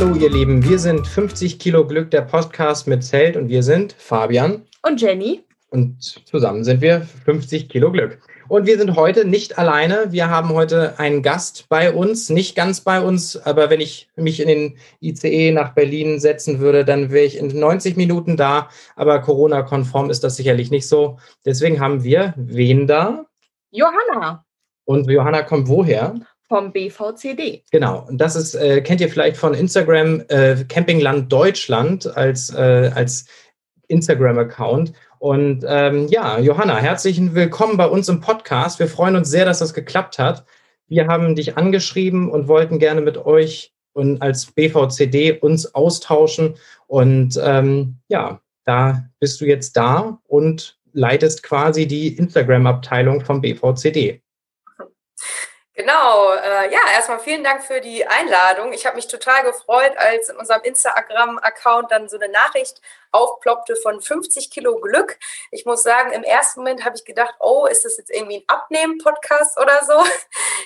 Hallo ihr Lieben, wir sind 50 Kilo Glück, der Podcast mit Zelt und wir sind Fabian und Jenny. Und zusammen sind wir 50 Kilo Glück. Und wir sind heute nicht alleine. Wir haben heute einen Gast bei uns, nicht ganz bei uns, aber wenn ich mich in den ICE nach Berlin setzen würde, dann wäre ich in 90 Minuten da. Aber Corona-konform ist das sicherlich nicht so. Deswegen haben wir wen da? Johanna. Und Johanna kommt woher? Vom BVCD. Genau. Und das ist, äh, kennt ihr vielleicht von Instagram, äh, Campingland Deutschland als, äh, als Instagram-Account. Und ähm, ja, Johanna, herzlichen Willkommen bei uns im Podcast. Wir freuen uns sehr, dass das geklappt hat. Wir haben dich angeschrieben und wollten gerne mit euch und als BVCD uns austauschen. Und ähm, ja, da bist du jetzt da und leitest quasi die Instagram-Abteilung vom BVCD. Genau, äh, ja, erstmal vielen Dank für die Einladung. Ich habe mich total gefreut, als in unserem Instagram-Account dann so eine Nachricht aufploppte von 50 Kilo Glück. Ich muss sagen, im ersten Moment habe ich gedacht, oh, ist das jetzt irgendwie ein Abnehmen-Podcast oder so?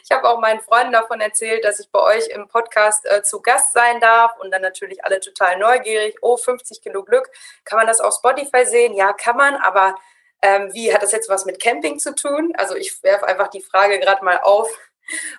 Ich habe auch meinen Freunden davon erzählt, dass ich bei euch im Podcast äh, zu Gast sein darf und dann natürlich alle total neugierig. Oh, 50 Kilo Glück. Kann man das auf Spotify sehen? Ja, kann man, aber ähm, wie hat das jetzt was mit Camping zu tun? Also ich werfe einfach die Frage gerade mal auf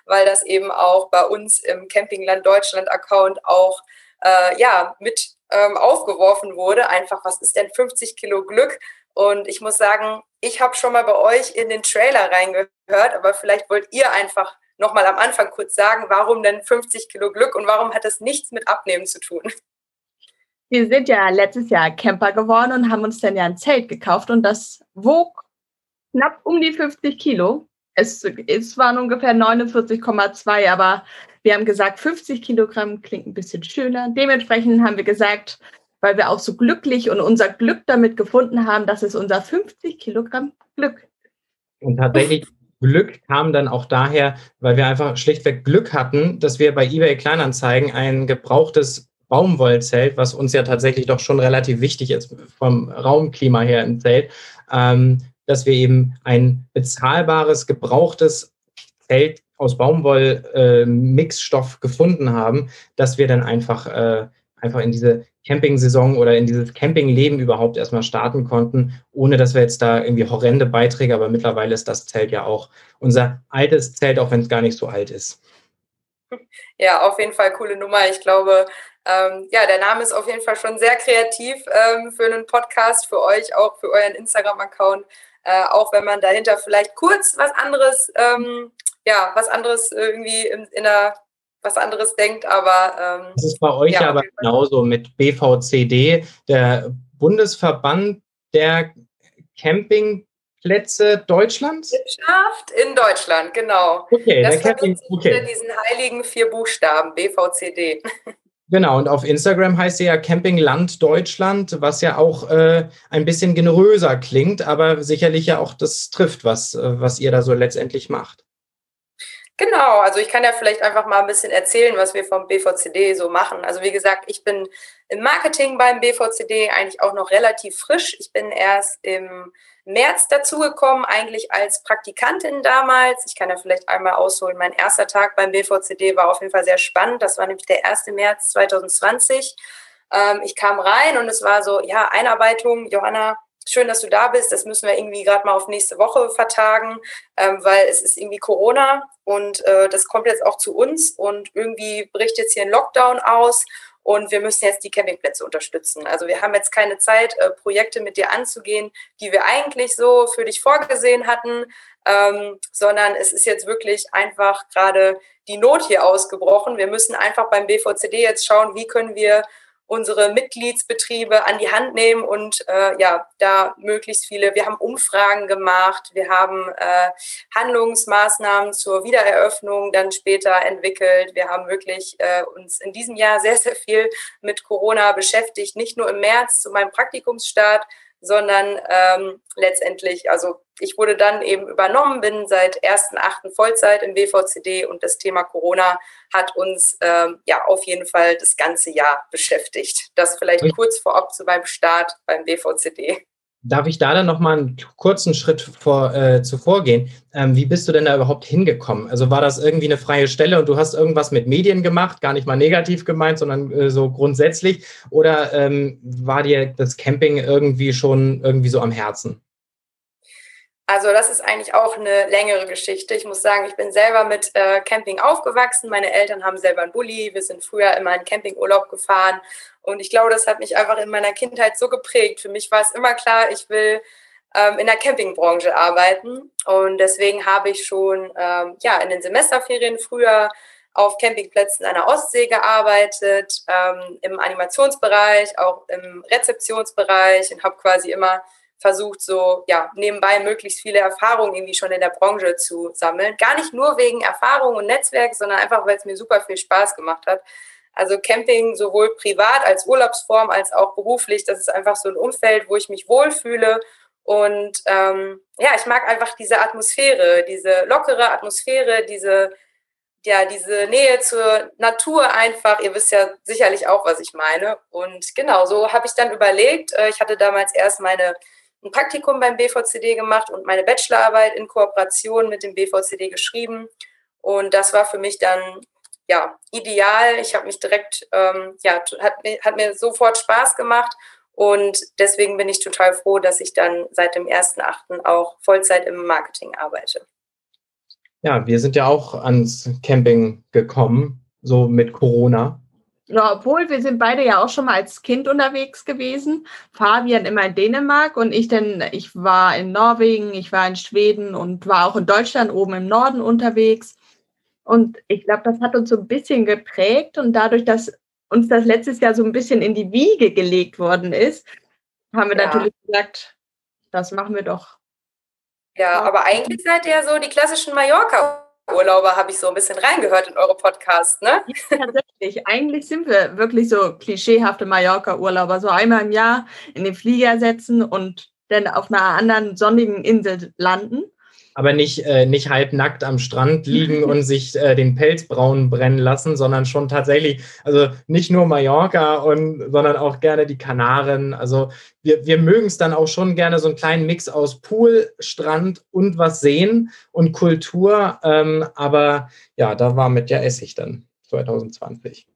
weil das eben auch bei uns im Campingland Deutschland Account auch äh, ja mit ähm, aufgeworfen wurde. Einfach, was ist denn 50 Kilo Glück? Und ich muss sagen, ich habe schon mal bei euch in den Trailer reingehört, aber vielleicht wollt ihr einfach noch mal am Anfang kurz sagen, warum denn 50 Kilo Glück und warum hat das nichts mit Abnehmen zu tun? Wir sind ja letztes Jahr Camper geworden und haben uns dann ja ein Zelt gekauft und das wog knapp um die 50 Kilo es, es waren ungefähr 49,2, aber wir haben gesagt, 50 Kilogramm klingt ein bisschen schöner. Dementsprechend haben wir gesagt, weil wir auch so glücklich und unser Glück damit gefunden haben, das ist unser 50 Kilogramm Glück. Und tatsächlich Glück kam dann auch daher, weil wir einfach schlichtweg Glück hatten, dass wir bei eBay Kleinanzeigen ein gebrauchtes Baumwollzelt, was uns ja tatsächlich doch schon relativ wichtig ist vom Raumklima her im Zelt, ähm, dass wir eben ein bezahlbares, gebrauchtes Zelt aus Baumwoll-Mixstoff äh, gefunden haben, dass wir dann einfach, äh, einfach in diese Camping-Saison oder in dieses Campingleben überhaupt erstmal starten konnten, ohne dass wir jetzt da irgendwie horrende Beiträge, aber mittlerweile ist das Zelt ja auch unser altes Zelt, auch wenn es gar nicht so alt ist. Ja, auf jeden Fall coole Nummer. Ich glaube, ähm, ja, der Name ist auf jeden Fall schon sehr kreativ ähm, für einen Podcast, für euch, auch für euren Instagram-Account äh, auch wenn man dahinter vielleicht kurz was anderes, ähm, ja, was anderes irgendwie in, in einer was anderes denkt, aber ähm, das ist bei euch ja, aber genauso mit BVCD, der Bundesverband der Campingplätze Deutschlands? Wirtschaft in Deutschland, genau. Okay, das der Camping, okay. diesen heiligen vier Buchstaben, BVCD. Genau, und auf Instagram heißt sie ja Campingland Deutschland, was ja auch äh, ein bisschen generöser klingt, aber sicherlich ja auch das trifft, was, äh, was ihr da so letztendlich macht. Genau, also ich kann ja vielleicht einfach mal ein bisschen erzählen, was wir vom BVCD so machen. Also wie gesagt, ich bin im Marketing beim BVCD eigentlich auch noch relativ frisch. Ich bin erst im März dazugekommen, eigentlich als Praktikantin damals. Ich kann ja vielleicht einmal ausholen. Mein erster Tag beim BVCD war auf jeden Fall sehr spannend. Das war nämlich der 1. März 2020. Ähm, ich kam rein und es war so, ja, Einarbeitung. Johanna, schön, dass du da bist. Das müssen wir irgendwie gerade mal auf nächste Woche vertagen, ähm, weil es ist irgendwie Corona und äh, das kommt jetzt auch zu uns und irgendwie bricht jetzt hier ein Lockdown aus und wir müssen jetzt die Campingplätze unterstützen. Also wir haben jetzt keine Zeit, äh, Projekte mit dir anzugehen, die wir eigentlich so für dich vorgesehen hatten, ähm, sondern es ist jetzt wirklich einfach gerade die Not hier ausgebrochen. Wir müssen einfach beim BVCD jetzt schauen, wie können wir unsere Mitgliedsbetriebe an die Hand nehmen und äh, ja, da möglichst viele, wir haben Umfragen gemacht, wir haben äh, Handlungsmaßnahmen zur Wiedereröffnung dann später entwickelt. Wir haben wirklich äh, uns in diesem Jahr sehr, sehr viel mit Corona beschäftigt, nicht nur im März zu meinem Praktikumsstart, sondern ähm, letztendlich, also ich wurde dann eben übernommen, bin seit 1.8. Vollzeit im BVCD und das Thema Corona hat uns ähm, ja auf jeden Fall das ganze Jahr beschäftigt. Das vielleicht kurz vorab zu meinem Start beim BVCD. Darf ich da dann noch mal einen kurzen Schritt vor, äh, zuvor gehen? Ähm, wie bist du denn da überhaupt hingekommen? Also war das irgendwie eine freie Stelle und du hast irgendwas mit Medien gemacht, gar nicht mal negativ gemeint, sondern äh, so grundsätzlich? Oder ähm, war dir das Camping irgendwie schon irgendwie so am Herzen? Also das ist eigentlich auch eine längere Geschichte. Ich muss sagen, ich bin selber mit äh, Camping aufgewachsen. Meine Eltern haben selber einen Bulli. Wir sind früher immer in Campingurlaub gefahren. Und ich glaube, das hat mich einfach in meiner Kindheit so geprägt. Für mich war es immer klar, ich will ähm, in der Campingbranche arbeiten. Und deswegen habe ich schon ähm, ja, in den Semesterferien früher auf Campingplätzen an der Ostsee gearbeitet, ähm, im Animationsbereich, auch im Rezeptionsbereich und habe quasi immer versucht, so ja, nebenbei möglichst viele Erfahrungen irgendwie schon in der Branche zu sammeln. Gar nicht nur wegen Erfahrung und Netzwerk, sondern einfach, weil es mir super viel Spaß gemacht hat. Also Camping sowohl privat als Urlaubsform als auch beruflich, das ist einfach so ein Umfeld, wo ich mich wohlfühle. Und ähm, ja, ich mag einfach diese Atmosphäre, diese lockere Atmosphäre, diese ja, diese Nähe zur Natur einfach, ihr wisst ja sicherlich auch, was ich meine. Und genau, so habe ich dann überlegt, äh, ich hatte damals erst meine ein Praktikum beim BVCD gemacht und meine Bachelorarbeit in Kooperation mit dem BVCD geschrieben. Und das war für mich dann ja ideal. Ich habe mich direkt, ähm, ja, hat, hat mir sofort Spaß gemacht. Und deswegen bin ich total froh, dass ich dann seit dem 1.8. auch Vollzeit im Marketing arbeite. Ja, wir sind ja auch ans Camping gekommen, so mit Corona. Ja, obwohl wir sind beide ja auch schon mal als Kind unterwegs gewesen. Fabian immer in Dänemark und ich denn, ich war in Norwegen, ich war in Schweden und war auch in Deutschland oben im Norden unterwegs. Und ich glaube, das hat uns so ein bisschen geprägt und dadurch, dass uns das letztes Jahr so ein bisschen in die Wiege gelegt worden ist, haben wir ja. natürlich gesagt, das machen wir doch. Ja, aber eigentlich seid ihr ja so die klassischen Mallorca Urlauber habe ich so ein bisschen reingehört in eure Podcast, ne? Ja, tatsächlich. Eigentlich sind wir wirklich so klischeehafte Mallorca-Urlauber. So einmal im Jahr in den Flieger setzen und dann auf einer anderen sonnigen Insel landen aber nicht, äh, nicht halbnackt am Strand liegen und sich äh, den Pelz braun brennen lassen, sondern schon tatsächlich, also nicht nur Mallorca, und, sondern auch gerne die Kanaren. Also wir, wir mögen es dann auch schon gerne so einen kleinen Mix aus Pool, Strand und was sehen und Kultur. Ähm, aber ja, da war mit ja Essig dann 2020.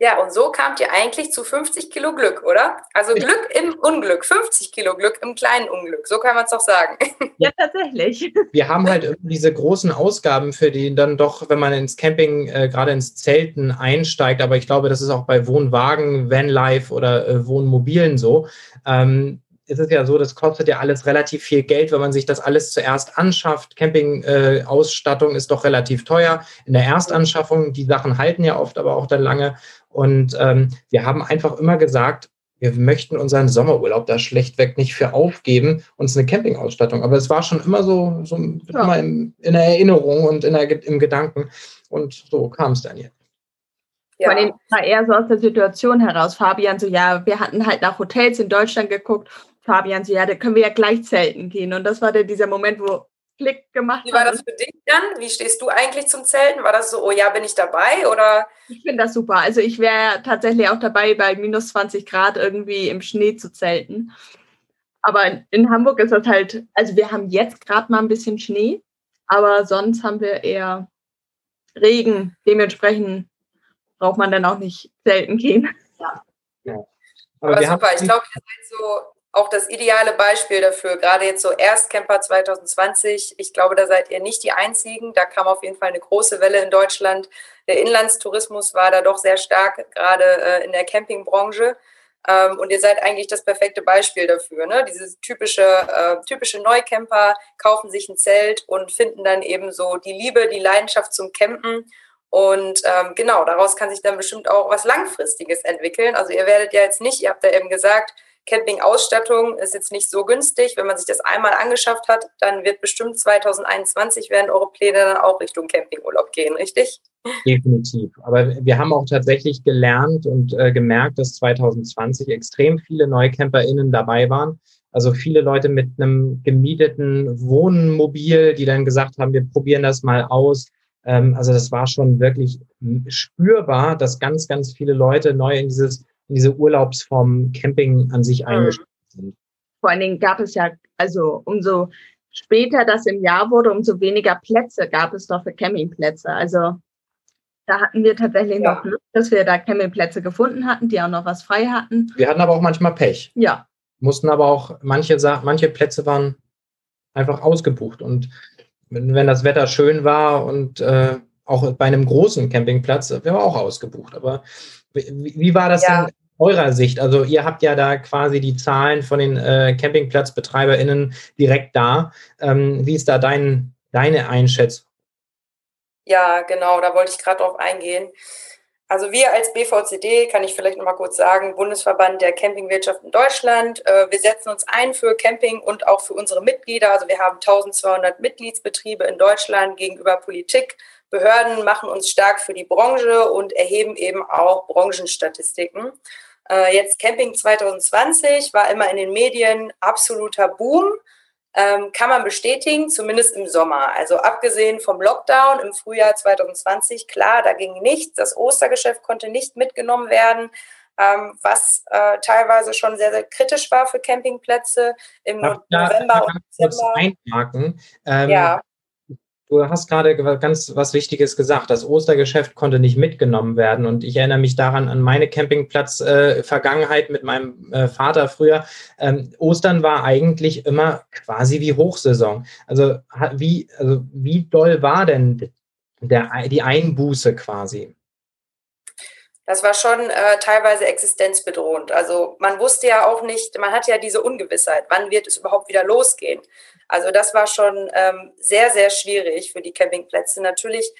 Ja, und so kamt ihr eigentlich zu 50 Kilo Glück, oder? Also Glück im Unglück, 50 Kilo Glück im kleinen Unglück, so kann man es doch sagen. Ja, tatsächlich. Wir haben halt diese großen Ausgaben, für die dann doch, wenn man ins Camping, äh, gerade ins Zelten einsteigt, aber ich glaube, das ist auch bei Wohnwagen, Vanlife oder äh, Wohnmobilen so. Ähm, ist es ja so, das kostet ja alles relativ viel Geld, wenn man sich das alles zuerst anschafft. Campingausstattung äh, ist doch relativ teuer. In der Erstanschaffung, die Sachen halten ja oft aber auch dann lange. Und ähm, wir haben einfach immer gesagt, wir möchten unseren Sommerurlaub da schlechtweg nicht für aufgeben, uns eine Campingausstattung. Aber es war schon immer so, so ja. immer in, in, der Erinnerung und in der, im Gedanken. Und so kam es dann jetzt. Ja. Vor allem war eher so aus der Situation heraus. Fabian so, ja, wir hatten halt nach Hotels in Deutschland geguckt. Fabian so, ja, da können wir ja gleich zelten gehen. Und das war dann dieser Moment, wo Klick gemacht Wie war das für dich dann? Wie stehst du eigentlich zum Zelten? War das so, oh ja, bin ich dabei oder? Ich finde das super. Also ich wäre tatsächlich auch dabei, bei minus 20 Grad irgendwie im Schnee zu zelten. Aber in Hamburg ist das halt, also wir haben jetzt gerade mal ein bisschen Schnee, aber sonst haben wir eher Regen. Dementsprechend braucht man dann auch nicht selten gehen. Ja. ja. Aber, aber super, ich glaube, ihr seid so auch das ideale Beispiel dafür, gerade jetzt so Erstcamper 2020. Ich glaube, da seid ihr nicht die Einzigen. Da kam auf jeden Fall eine große Welle in Deutschland. Der Inlandstourismus war da doch sehr stark, gerade äh, in der Campingbranche. Ähm, und ihr seid eigentlich das perfekte Beispiel dafür. Ne? Diese typische, äh, typische Neucamper kaufen sich ein Zelt und finden dann eben so die Liebe, die Leidenschaft zum Campen. Und ähm, genau, daraus kann sich dann bestimmt auch was Langfristiges entwickeln. Also ihr werdet ja jetzt nicht, ihr habt ja eben gesagt, Campingausstattung ist jetzt nicht so günstig. Wenn man sich das einmal angeschafft hat, dann wird bestimmt 2021 werden eure Pläne dann auch Richtung Campingurlaub gehen, richtig? Definitiv. Aber wir haben auch tatsächlich gelernt und äh, gemerkt, dass 2020 extrem viele NeucamperInnen dabei waren. Also viele Leute mit einem gemieteten Wohnmobil, die dann gesagt haben, wir probieren das mal aus. Ähm, also das war schon wirklich spürbar, dass ganz, ganz viele Leute neu in dieses in diese Urlaubsform Camping an sich mhm. eingestellt sind. vor allen Dingen gab es ja, also umso später das im Jahr wurde, umso weniger Plätze gab es doch für Campingplätze. Also da hatten wir tatsächlich ja. noch Glück, dass wir da Campingplätze gefunden hatten, die auch noch was frei hatten. Wir hatten aber auch manchmal Pech. Ja. Mussten aber auch, manche, manche Plätze waren einfach ausgebucht. Und wenn das Wetter schön war und äh, auch bei einem großen Campingplatz, wäre auch ausgebucht. Aber wie, wie war das ja. in eurer Sicht? Also ihr habt ja da quasi die Zahlen von den äh, CampingplatzbetreiberInnen direkt da. Ähm, wie ist da dein, deine Einschätzung? Ja, genau, da wollte ich gerade drauf eingehen. Also wir als BVCD, kann ich vielleicht noch mal kurz sagen, Bundesverband der Campingwirtschaft in Deutschland. Äh, wir setzen uns ein für Camping und auch für unsere Mitglieder. Also wir haben 1200 Mitgliedsbetriebe in Deutschland gegenüber Politik. Behörden machen uns stark für die Branche und erheben eben auch Branchenstatistiken. Äh, jetzt Camping 2020 war immer in den Medien absoluter Boom ähm, kann man bestätigen, zumindest im Sommer. Also abgesehen vom Lockdown im Frühjahr 2020, klar, da ging nichts. Das Ostergeschäft konnte nicht mitgenommen werden, ähm, was äh, teilweise schon sehr, sehr kritisch war für Campingplätze im November und Dezember. Einhaken? Ähm, ja. Du hast gerade ganz was Wichtiges gesagt. Das Ostergeschäft konnte nicht mitgenommen werden. Und ich erinnere mich daran an meine Campingplatz-Vergangenheit äh, mit meinem äh, Vater früher. Ähm, Ostern war eigentlich immer quasi wie Hochsaison. Also wie, also wie doll war denn der, die Einbuße quasi? Das war schon äh, teilweise existenzbedrohend. Also man wusste ja auch nicht, man hatte ja diese Ungewissheit, wann wird es überhaupt wieder losgehen. Also das war schon ähm, sehr, sehr schwierig für die Campingplätze. Natürlich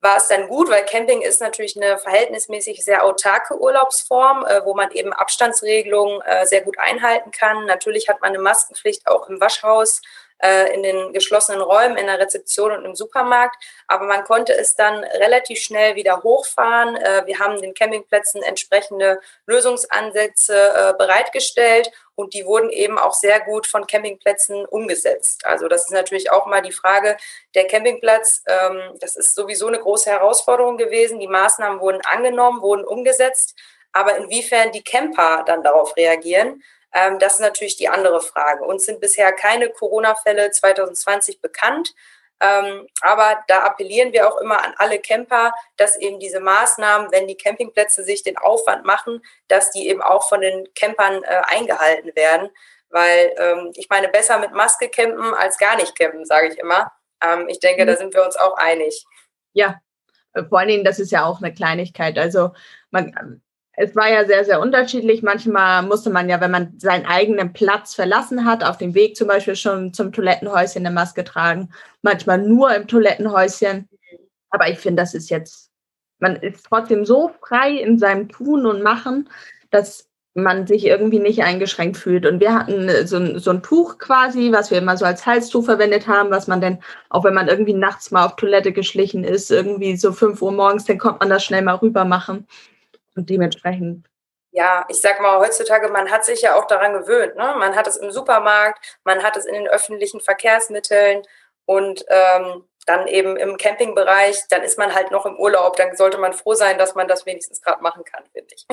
war es dann gut, weil Camping ist natürlich eine verhältnismäßig sehr autarke Urlaubsform, äh, wo man eben Abstandsregelungen äh, sehr gut einhalten kann. Natürlich hat man eine Maskenpflicht auch im Waschhaus äh, in den geschlossenen Räumen, in der Rezeption und im Supermarkt. Aber man konnte es dann relativ schnell wieder hochfahren. Äh, wir haben den Campingplätzen entsprechende Lösungsansätze äh, bereitgestellt und die wurden eben auch sehr gut von Campingplätzen umgesetzt. Also das ist natürlich auch mal die Frage, der Campingplatz, ähm, das ist sowieso eine große Herausforderung gewesen. Die Maßnahmen wurden angenommen, wurden umgesetzt, aber inwiefern die Camper dann darauf reagieren, ähm, das ist natürlich die andere Frage. Uns sind bisher keine Corona-Fälle 2020 bekannt. Ähm, aber da appellieren wir auch immer an alle Camper, dass eben diese Maßnahmen, wenn die Campingplätze sich den Aufwand machen, dass die eben auch von den Campern äh, eingehalten werden. Weil ähm, ich meine, besser mit Maske campen als gar nicht campen, sage ich immer. Ähm, ich denke, da mhm. sind wir uns auch einig. Ja, vor allen Dingen, das ist ja auch eine Kleinigkeit. Also man, es war ja sehr, sehr unterschiedlich. Manchmal musste man ja, wenn man seinen eigenen Platz verlassen hat, auf dem Weg zum Beispiel schon zum Toilettenhäuschen eine Maske tragen. Manchmal nur im Toilettenhäuschen. Aber ich finde, das ist jetzt, man ist trotzdem so frei in seinem Tun und Machen, dass man sich irgendwie nicht eingeschränkt fühlt. Und wir hatten so ein, so ein Tuch quasi, was wir immer so als Halstuch verwendet haben, was man dann, auch wenn man irgendwie nachts mal auf Toilette geschlichen ist, irgendwie so fünf Uhr morgens, dann kommt man das schnell mal rüber machen. Und dementsprechend. Ja, ich sag mal, heutzutage, man hat sich ja auch daran gewöhnt. Ne? Man hat es im Supermarkt, man hat es in den öffentlichen Verkehrsmitteln und ähm, dann eben im Campingbereich, dann ist man halt noch im Urlaub. Dann sollte man froh sein, dass man das wenigstens gerade machen kann, finde ich.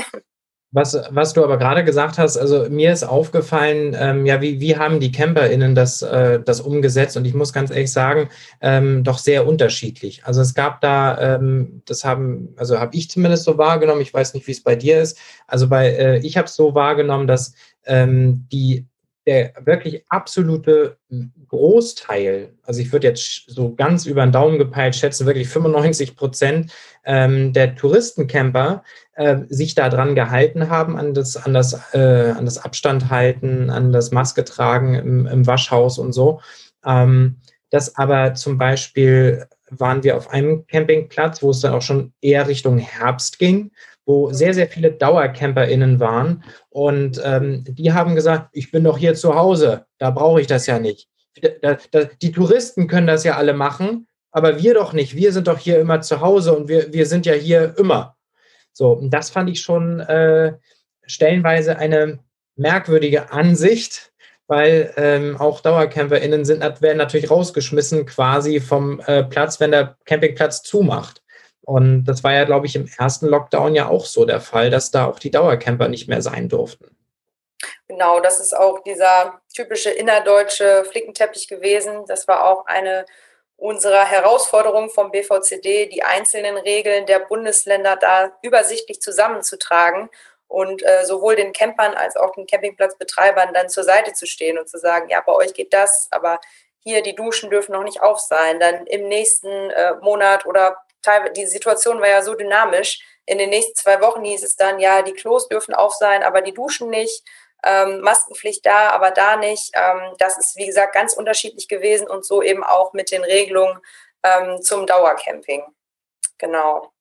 Was, was du aber gerade gesagt hast, also mir ist aufgefallen, ähm, ja, wie, wie haben die CamperInnen das, äh, das umgesetzt? Und ich muss ganz ehrlich sagen, ähm, doch sehr unterschiedlich. Also es gab da, ähm, das haben, also habe ich zumindest so wahrgenommen, ich weiß nicht, wie es bei dir ist. Also bei, äh, ich habe es so wahrgenommen, dass ähm, die der wirklich absolute Großteil, also ich würde jetzt so ganz über den Daumen gepeilt schätzen, wirklich 95 Prozent ähm, der Touristencamper äh, sich daran gehalten haben, an das, an, das, äh, an das Abstand halten, an das Maske tragen im, im Waschhaus und so. Ähm, das aber zum Beispiel waren wir auf einem Campingplatz, wo es dann auch schon eher Richtung Herbst ging wo sehr, sehr viele DauercamperInnen waren. Und ähm, die haben gesagt, ich bin doch hier zu Hause, da brauche ich das ja nicht. Die Touristen können das ja alle machen, aber wir doch nicht. Wir sind doch hier immer zu Hause und wir, wir sind ja hier immer. So, und das fand ich schon äh, stellenweise eine merkwürdige Ansicht, weil ähm, auch DauercamperInnen sind, werden natürlich rausgeschmissen quasi vom äh, Platz, wenn der Campingplatz zumacht. Und das war ja, glaube ich, im ersten Lockdown ja auch so der Fall, dass da auch die Dauercamper nicht mehr sein durften. Genau, das ist auch dieser typische innerdeutsche Flickenteppich gewesen. Das war auch eine unserer Herausforderungen vom BVCD, die einzelnen Regeln der Bundesländer da übersichtlich zusammenzutragen und äh, sowohl den Campern als auch den Campingplatzbetreibern dann zur Seite zu stehen und zu sagen, ja, bei euch geht das, aber hier die Duschen dürfen noch nicht auf sein. Dann im nächsten äh, Monat oder die Situation war ja so dynamisch. In den nächsten zwei Wochen hieß es dann, ja, die Klos dürfen auf sein, aber die Duschen nicht. Ähm, Maskenpflicht da, aber da nicht. Ähm, das ist, wie gesagt, ganz unterschiedlich gewesen und so eben auch mit den Regelungen ähm, zum Dauercamping. Genau.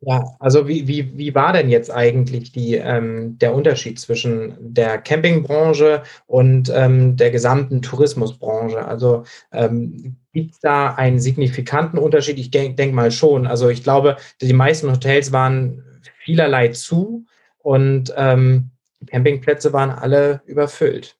Ja, also wie, wie, wie war denn jetzt eigentlich die, ähm, der Unterschied zwischen der Campingbranche und ähm, der gesamten Tourismusbranche? Also ähm, gibt es da einen signifikanten Unterschied? Ich denke denk mal schon. Also ich glaube, die meisten Hotels waren vielerlei zu und ähm, Campingplätze waren alle überfüllt.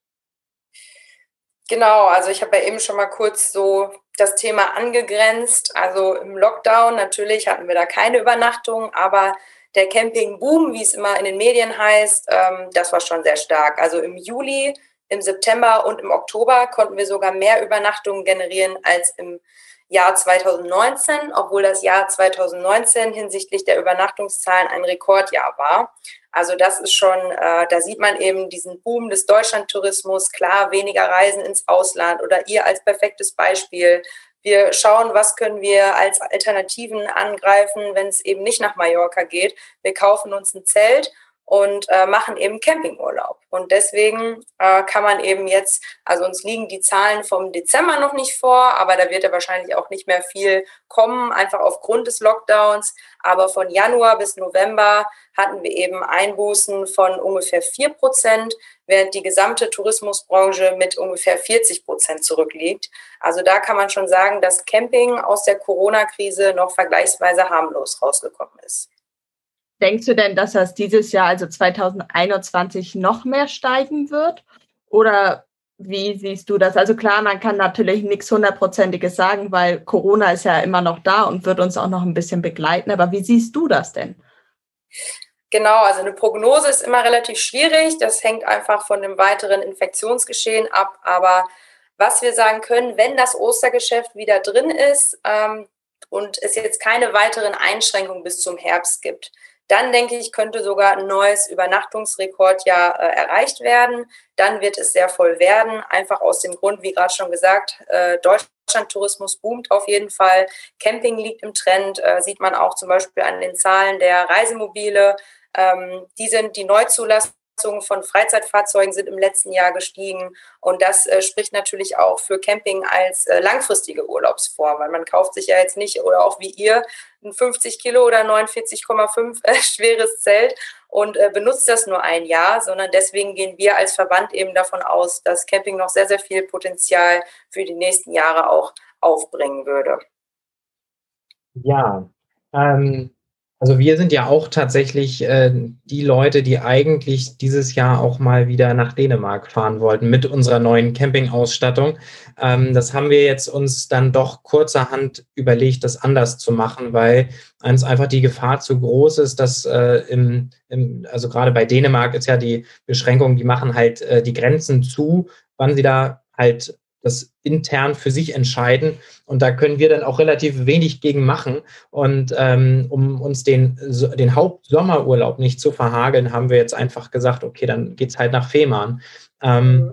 Genau, also ich habe ja eben schon mal kurz so das Thema angegrenzt. Also im Lockdown natürlich hatten wir da keine Übernachtung, aber der Campingboom, wie es immer in den Medien heißt, ähm, das war schon sehr stark. Also im Juli, im September und im Oktober konnten wir sogar mehr Übernachtungen generieren als im Jahr 2019, obwohl das Jahr 2019 hinsichtlich der Übernachtungszahlen ein Rekordjahr war. Also das ist schon, äh, da sieht man eben diesen Boom des Deutschlandtourismus, klar, weniger Reisen ins Ausland oder ihr als perfektes Beispiel. Wir schauen, was können wir als Alternativen angreifen, wenn es eben nicht nach Mallorca geht. Wir kaufen uns ein Zelt und äh, machen eben Campingurlaub. Und deswegen äh, kann man eben jetzt, also uns liegen die Zahlen vom Dezember noch nicht vor, aber da wird ja wahrscheinlich auch nicht mehr viel kommen, einfach aufgrund des Lockdowns. Aber von Januar bis November hatten wir eben Einbußen von ungefähr vier Prozent, während die gesamte Tourismusbranche mit ungefähr 40 Prozent zurückliegt. Also da kann man schon sagen, dass Camping aus der Corona-Krise noch vergleichsweise harmlos rausgekommen ist. Denkst du denn, dass das dieses Jahr, also 2021, noch mehr steigen wird? Oder wie siehst du das? Also klar, man kann natürlich nichts hundertprozentiges sagen, weil Corona ist ja immer noch da und wird uns auch noch ein bisschen begleiten. Aber wie siehst du das denn? Genau, also eine Prognose ist immer relativ schwierig. Das hängt einfach von dem weiteren Infektionsgeschehen ab. Aber was wir sagen können, wenn das Ostergeschäft wieder drin ist ähm, und es jetzt keine weiteren Einschränkungen bis zum Herbst gibt, dann denke ich, könnte sogar ein neues Übernachtungsrekordjahr äh, erreicht werden. Dann wird es sehr voll werden, einfach aus dem Grund, wie gerade schon gesagt, äh, Deutschlandtourismus boomt auf jeden Fall. Camping liegt im Trend, äh, sieht man auch zum Beispiel an den Zahlen der Reisemobile. Ähm, die sind die Neuzulassung von Freizeitfahrzeugen sind im letzten Jahr gestiegen. Und das äh, spricht natürlich auch für Camping als äh, langfristige Urlaubsform, weil man kauft sich ja jetzt nicht oder auch wie ihr ein 50 Kilo oder 49,5 äh, schweres Zelt und äh, benutzt das nur ein Jahr, sondern deswegen gehen wir als Verband eben davon aus, dass Camping noch sehr, sehr viel Potenzial für die nächsten Jahre auch aufbringen würde. Ja, ähm, also wir sind ja auch tatsächlich äh, die Leute, die eigentlich dieses Jahr auch mal wieder nach Dänemark fahren wollten mit unserer neuen Campingausstattung. Ähm, das haben wir jetzt uns dann doch kurzerhand überlegt, das anders zu machen, weil uns einfach die Gefahr zu groß ist, dass äh, im, im, also gerade bei Dänemark ist ja die Beschränkung, die machen halt äh, die Grenzen zu, wann sie da halt das intern für sich entscheiden. Und da können wir dann auch relativ wenig gegen machen. Und ähm, um uns den, den Hauptsommerurlaub nicht zu verhageln, haben wir jetzt einfach gesagt, okay, dann geht es halt nach Fehmarn. Ähm,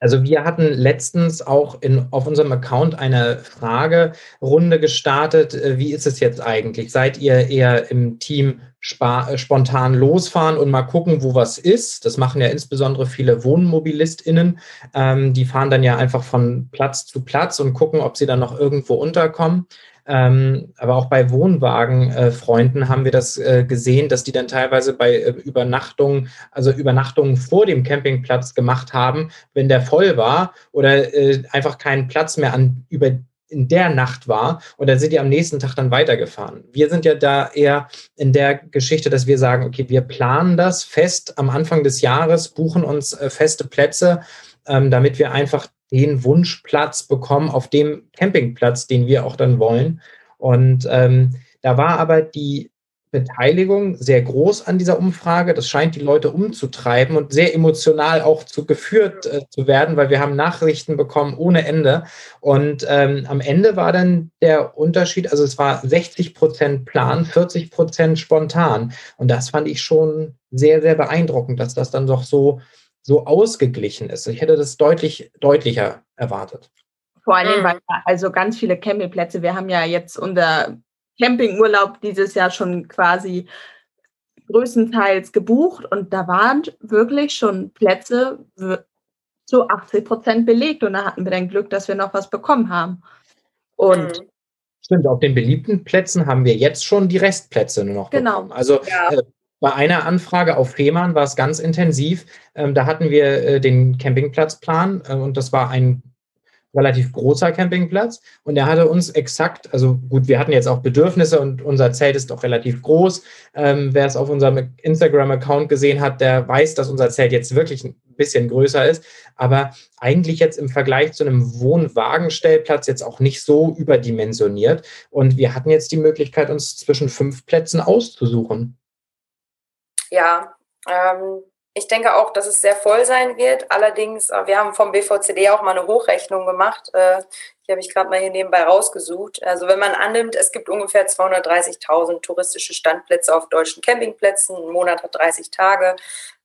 also wir hatten letztens auch in, auf unserem Account eine Fragerunde gestartet. Äh, wie ist es jetzt eigentlich? Seid ihr eher im Team äh, spontan losfahren und mal gucken, wo was ist? Das machen ja insbesondere viele WohnmobilistInnen. Ähm, die fahren dann ja einfach von Platz zu Platz und gucken, ob sie dann noch irgendwo unterkommen. Ähm, aber auch bei Wohnwagenfreunden äh, haben wir das äh, gesehen, dass die dann teilweise bei äh, Übernachtungen, also Übernachtungen vor dem Campingplatz gemacht haben, wenn der voll war oder äh, einfach keinen Platz mehr an über in der Nacht war und dann sind die am nächsten Tag dann weitergefahren. Wir sind ja da eher in der Geschichte, dass wir sagen, okay, wir planen das fest am Anfang des Jahres, buchen uns äh, feste Plätze, ähm, damit wir einfach den Wunschplatz bekommen auf dem Campingplatz, den wir auch dann wollen. Und ähm, da war aber die Beteiligung sehr groß an dieser Umfrage. Das scheint die Leute umzutreiben und sehr emotional auch zu geführt äh, zu werden, weil wir haben Nachrichten bekommen ohne Ende. Und ähm, am Ende war dann der Unterschied, also es war 60 Prozent Plan, 40 Prozent spontan. Und das fand ich schon sehr, sehr beeindruckend, dass das dann doch so, so ausgeglichen ist. Ich hätte das deutlich, deutlicher erwartet. Vor allem, weil also ganz viele Campingplätze, wir haben ja jetzt unser Campingurlaub dieses Jahr schon quasi größtenteils gebucht und da waren wirklich schon Plätze zu 80 Prozent belegt und da hatten wir dann Glück, dass wir noch was bekommen haben. Und mhm. Stimmt, auf den beliebten Plätzen haben wir jetzt schon die Restplätze nur noch genau. bekommen. Also ja. äh, bei einer Anfrage auf Fehmarn war es ganz intensiv. Ähm, da hatten wir äh, den Campingplatzplan äh, und das war ein relativ großer Campingplatz und er hatte uns exakt, also gut, wir hatten jetzt auch Bedürfnisse und unser Zelt ist auch relativ groß. Ähm, wer es auf unserem Instagram-Account gesehen hat, der weiß, dass unser Zelt jetzt wirklich ein bisschen größer ist, aber eigentlich jetzt im Vergleich zu einem Wohnwagenstellplatz jetzt auch nicht so überdimensioniert. Und wir hatten jetzt die Möglichkeit, uns zwischen fünf Plätzen auszusuchen. Ja, ähm, ich denke auch, dass es sehr voll sein wird. Allerdings, äh, wir haben vom BVCD auch mal eine Hochrechnung gemacht. Äh, die habe ich gerade mal hier nebenbei rausgesucht. Also wenn man annimmt, es gibt ungefähr 230.000 touristische Standplätze auf deutschen Campingplätzen. Ein Monat hat 30 Tage.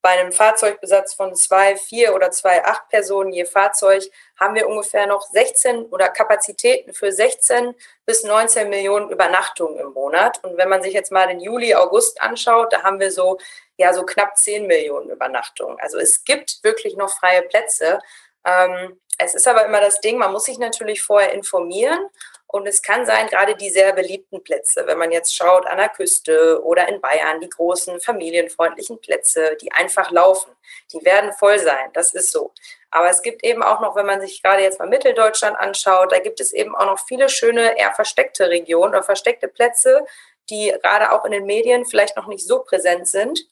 Bei einem Fahrzeugbesatz von zwei, vier oder zwei, acht Personen je Fahrzeug haben wir ungefähr noch 16 oder Kapazitäten für 16 bis 19 Millionen Übernachtungen im Monat. Und wenn man sich jetzt mal den Juli, August anschaut, da haben wir so ja so knapp 10 Millionen Übernachtungen. Also es gibt wirklich noch freie Plätze. Ähm, es ist aber immer das Ding, man muss sich natürlich vorher informieren. Und es kann sein, gerade die sehr beliebten Plätze, wenn man jetzt schaut an der Küste oder in Bayern, die großen familienfreundlichen Plätze, die einfach laufen, die werden voll sein. Das ist so. Aber es gibt eben auch noch, wenn man sich gerade jetzt mal Mitteldeutschland anschaut, da gibt es eben auch noch viele schöne, eher versteckte Regionen oder versteckte Plätze, die gerade auch in den Medien vielleicht noch nicht so präsent sind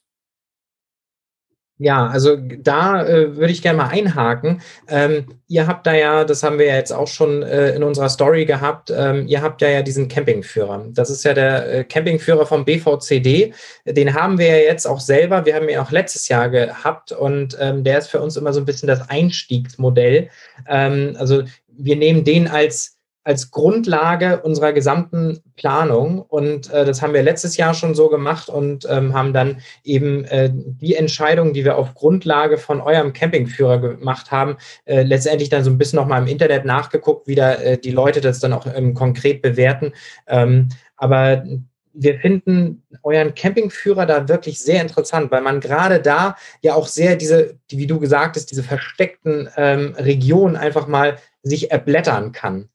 ja, also da äh, würde ich gerne mal einhaken. Ähm, ihr habt da ja, das haben wir ja jetzt auch schon äh, in unserer Story gehabt, ähm, ihr habt ja ja diesen Campingführer. Das ist ja der äh, Campingführer vom BVCD. Den haben wir ja jetzt auch selber. Wir haben ihn auch letztes Jahr gehabt und ähm, der ist für uns immer so ein bisschen das Einstiegsmodell. Ähm, also wir nehmen den als als Grundlage unserer gesamten Planung. Und äh, das haben wir letztes Jahr schon so gemacht und ähm, haben dann eben äh, die Entscheidungen, die wir auf Grundlage von eurem Campingführer gemacht haben, äh, letztendlich dann so ein bisschen nochmal im Internet nachgeguckt, wie da äh, die Leute das dann auch ähm, konkret bewerten. Ähm, aber wir finden euren Campingführer da wirklich sehr interessant, weil man gerade da ja auch sehr diese, wie du gesagt hast, diese versteckten ähm, Regionen einfach mal sich erblättern kann.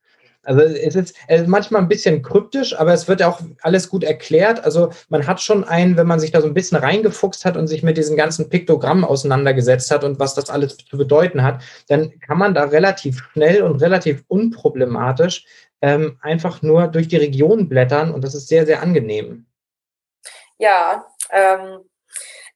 Also es ist, manchmal ein bisschen kryptisch, aber es wird auch alles gut erklärt. Also man hat schon einen, wenn man sich da so ein bisschen reingefuchst hat und sich mit diesen ganzen Piktogrammen auseinandergesetzt hat und was das alles zu bedeuten hat, dann kann man da relativ schnell und relativ unproblematisch ähm, einfach nur durch die Region blättern und das ist sehr, sehr angenehm. Ja, ähm,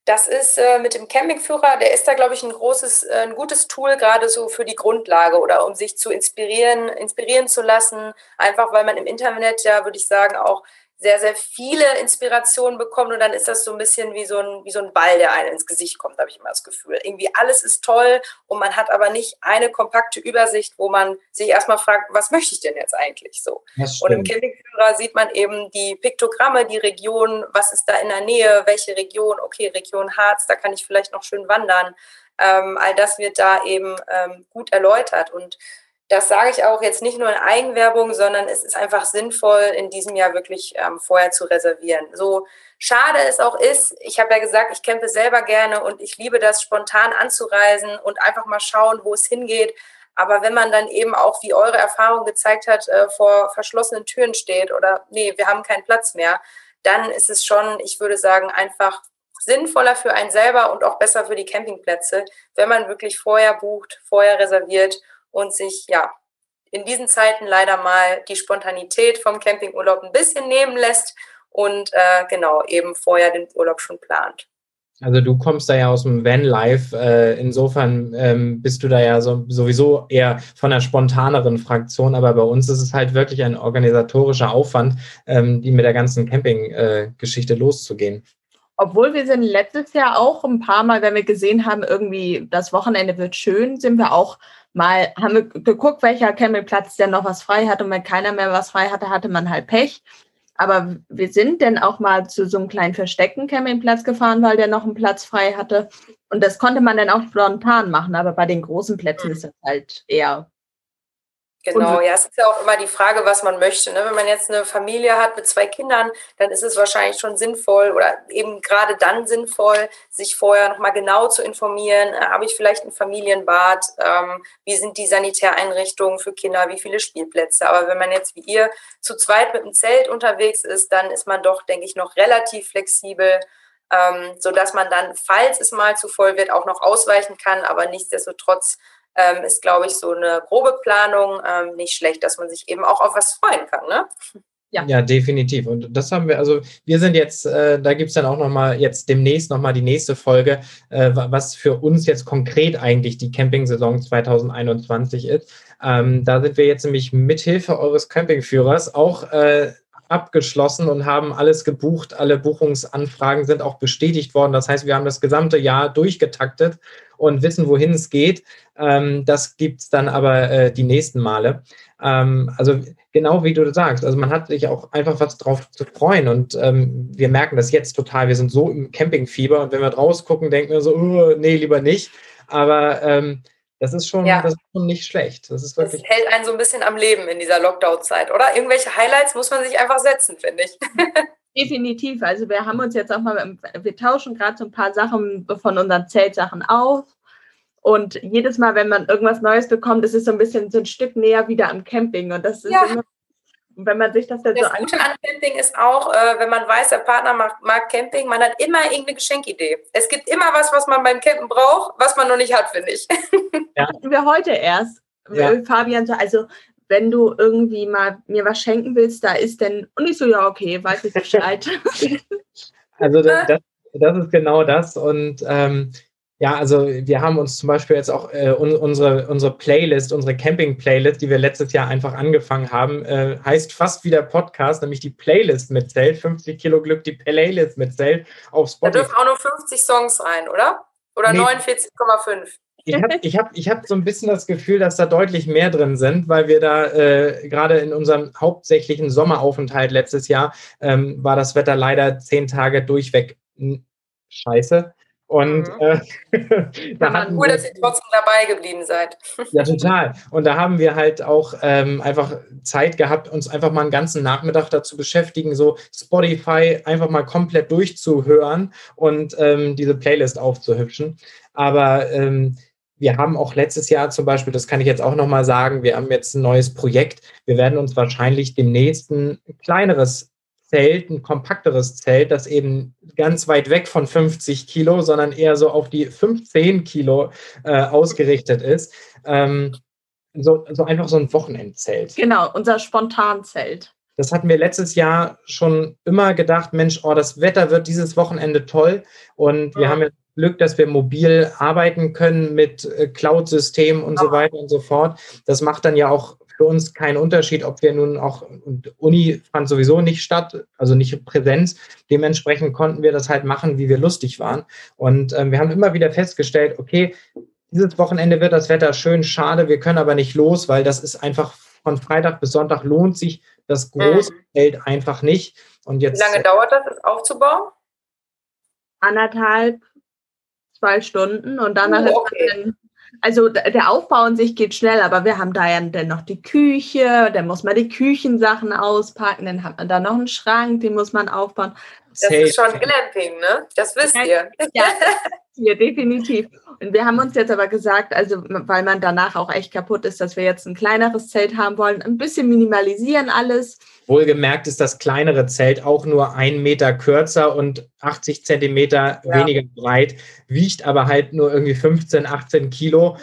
das ist äh, mit dem Campingführer, der ist da, glaube ich, ein großes, äh, ein gutes Tool, gerade so für die Grundlage oder um sich zu inspirieren, inspirieren zu lassen. Einfach weil man im Internet ja, würde ich sagen, auch sehr, sehr viele Inspirationen bekommt und dann ist das so ein bisschen wie so ein, wie so ein Ball, der einem ins Gesicht kommt, habe ich immer das Gefühl. Irgendwie alles ist toll und man hat aber nicht eine kompakte Übersicht, wo man sich erstmal fragt, was möchte ich denn jetzt eigentlich so? Und im Campingführer sieht man eben die Piktogramme, die Region, was ist da in der Nähe, welche Region, okay, Region Harz, da kann ich vielleicht noch schön wandern. Ähm, all das wird da eben ähm, gut erläutert und das sage ich auch jetzt nicht nur in Eigenwerbung, sondern es ist einfach sinnvoll, in diesem Jahr wirklich ähm, vorher zu reservieren. So schade es auch ist, ich habe ja gesagt, ich campe selber gerne und ich liebe das, spontan anzureisen und einfach mal schauen, wo es hingeht. Aber wenn man dann eben auch, wie eure Erfahrung gezeigt hat, äh, vor verschlossenen Türen steht oder nee, wir haben keinen Platz mehr, dann ist es schon, ich würde sagen, einfach sinnvoller für einen selber und auch besser für die Campingplätze, wenn man wirklich vorher bucht, vorher reserviert und sich ja in diesen Zeiten leider mal die Spontanität vom Campingurlaub ein bisschen nehmen lässt und äh, genau eben vorher den Urlaub schon plant. Also du kommst da ja aus dem Van-Life. Äh, insofern ähm, bist du da ja so, sowieso eher von einer spontaneren Fraktion. Aber bei uns ist es halt wirklich ein organisatorischer Aufwand, ähm, die mit der ganzen Camping-Geschichte äh, loszugehen. Obwohl wir sind letztes Jahr auch ein paar Mal, wenn wir gesehen haben, irgendwie das Wochenende wird schön, sind wir auch mal, haben wir geguckt, welcher Campingplatz denn noch was frei hat. Und wenn keiner mehr was frei hatte, hatte man halt Pech. Aber wir sind dann auch mal zu so einem kleinen versteckten Campingplatz gefahren, weil der noch einen Platz frei hatte. Und das konnte man dann auch spontan machen. Aber bei den großen Plätzen ist es halt eher Genau, ja, es ist ja auch immer die Frage, was man möchte. Ne? Wenn man jetzt eine Familie hat mit zwei Kindern, dann ist es wahrscheinlich schon sinnvoll oder eben gerade dann sinnvoll, sich vorher nochmal genau zu informieren. Äh, habe ich vielleicht ein Familienbad? Ähm, wie sind die Sanitäreinrichtungen für Kinder? Wie viele Spielplätze? Aber wenn man jetzt wie ihr zu zweit mit dem Zelt unterwegs ist, dann ist man doch, denke ich, noch relativ flexibel. Ähm, sodass man dann, falls es mal zu voll wird, auch noch ausweichen kann, aber nichtsdestotrotz ähm, ist, glaube ich, so eine grobe Planung ähm, nicht schlecht, dass man sich eben auch auf was freuen kann. Ne? Ja. ja, definitiv. Und das haben wir, also wir sind jetzt, äh, da gibt es dann auch nochmal jetzt demnächst nochmal die nächste Folge, äh, was für uns jetzt konkret eigentlich die Camping-Saison 2021 ist. Ähm, da sind wir jetzt nämlich mithilfe eures Campingführers auch äh, abgeschlossen und haben alles gebucht. Alle Buchungsanfragen sind auch bestätigt worden. Das heißt, wir haben das gesamte Jahr durchgetaktet und wissen, wohin es geht. Ähm, das gibt es dann aber äh, die nächsten Male. Ähm, also genau wie du sagst, also man hat sich auch einfach was drauf zu freuen und ähm, wir merken das jetzt total. Wir sind so im Campingfieber und wenn wir draus gucken, denken wir so, oh, nee, lieber nicht. Aber ähm, das ist schon, ja. das ist schon nicht schlecht. Das, ist wirklich das hält einen so ein bisschen am Leben in dieser Lockdown-Zeit, oder? Irgendwelche Highlights muss man sich einfach setzen, finde ich. Definitiv. Also wir haben uns jetzt auch mal, wir tauschen gerade so ein paar Sachen von unseren Zeltsachen auf. Und jedes Mal, wenn man irgendwas Neues bekommt, ist es so ein bisschen so ein Stück näher wieder am Camping. Und das ist ja. immer, wenn man sich das dann das so Gute an Camping ist auch, äh, wenn man weiß, der Partner mag, mag, Camping, man hat immer irgendeine Geschenkidee. Es gibt immer was, was man beim Campen braucht, was man noch nicht hat, finde ich. Ja. Hatten wir heute erst. Ja. Fabian so, also wenn du irgendwie mal mir was schenken willst, da ist denn, und ich so, ja, okay, weiß ich Bescheid. also das, das, das, ist genau das und ähm, ja, also wir haben uns zum Beispiel jetzt auch äh, unsere, unsere Playlist, unsere Camping-Playlist, die wir letztes Jahr einfach angefangen haben, äh, heißt fast wie der Podcast, nämlich die Playlist mit Zelt, 50 Kilo Glück, die Playlist mit Zelt auf Spotify. Da dürfen auch nur 50 Songs rein, oder? Oder nee. 49,5? Ich habe ich hab, ich hab so ein bisschen das Gefühl, dass da deutlich mehr drin sind, weil wir da äh, gerade in unserem hauptsächlichen Sommeraufenthalt letztes Jahr ähm, war das Wetter leider zehn Tage durchweg scheiße. Und mhm. äh, da cool, wir, dass ihr trotzdem dabei geblieben seid. ja, total. Und da haben wir halt auch ähm, einfach Zeit gehabt, uns einfach mal einen ganzen Nachmittag dazu beschäftigen, so Spotify einfach mal komplett durchzuhören und ähm, diese Playlist aufzuhübschen. Aber ähm, wir haben auch letztes Jahr zum Beispiel, das kann ich jetzt auch nochmal sagen, wir haben jetzt ein neues Projekt. Wir werden uns wahrscheinlich demnächst ein kleineres Zelt, ein kompakteres Zelt, das eben ganz weit weg von 50 Kilo, sondern eher so auf die 15 Kilo äh, ausgerichtet ist. Ähm, so, so einfach so ein Wochenendzelt. Genau, unser Spontanzelt. Das hatten wir letztes Jahr schon immer gedacht, Mensch, oh, das Wetter wird dieses Wochenende toll. Und wir ja. haben jetzt Glück, dass wir mobil arbeiten können mit äh, Cloud-Systemen und ja. so weiter und so fort. Das macht dann ja auch für uns keinen Unterschied, ob wir nun auch, Uni fand sowieso nicht statt, also nicht Präsenz. Dementsprechend konnten wir das halt machen, wie wir lustig waren. Und ähm, wir haben immer wieder festgestellt, okay, dieses Wochenende wird das Wetter schön, schade, wir können aber nicht los, weil das ist einfach von Freitag bis Sonntag lohnt sich das Großgeld mhm. einfach nicht. Und jetzt, Wie lange dauert das, das aufzubauen? Anderthalb, zwei Stunden und danach oh, okay. ist man also der Aufbau an sich geht schnell, aber wir haben da ja dann noch die Küche, dann muss man die Küchensachen auspacken, dann hat man da noch einen Schrank, den muss man aufbauen. Das ist schon Glamping, ne? Das wisst ihr. Ja, ja, definitiv. Und wir haben uns jetzt aber gesagt, also weil man danach auch echt kaputt ist, dass wir jetzt ein kleineres Zelt haben wollen, ein bisschen minimalisieren alles. Wohlgemerkt ist das kleinere Zelt auch nur ein Meter kürzer und 80 Zentimeter ja. weniger breit, wiegt aber halt nur irgendwie 15, 18 Kilo.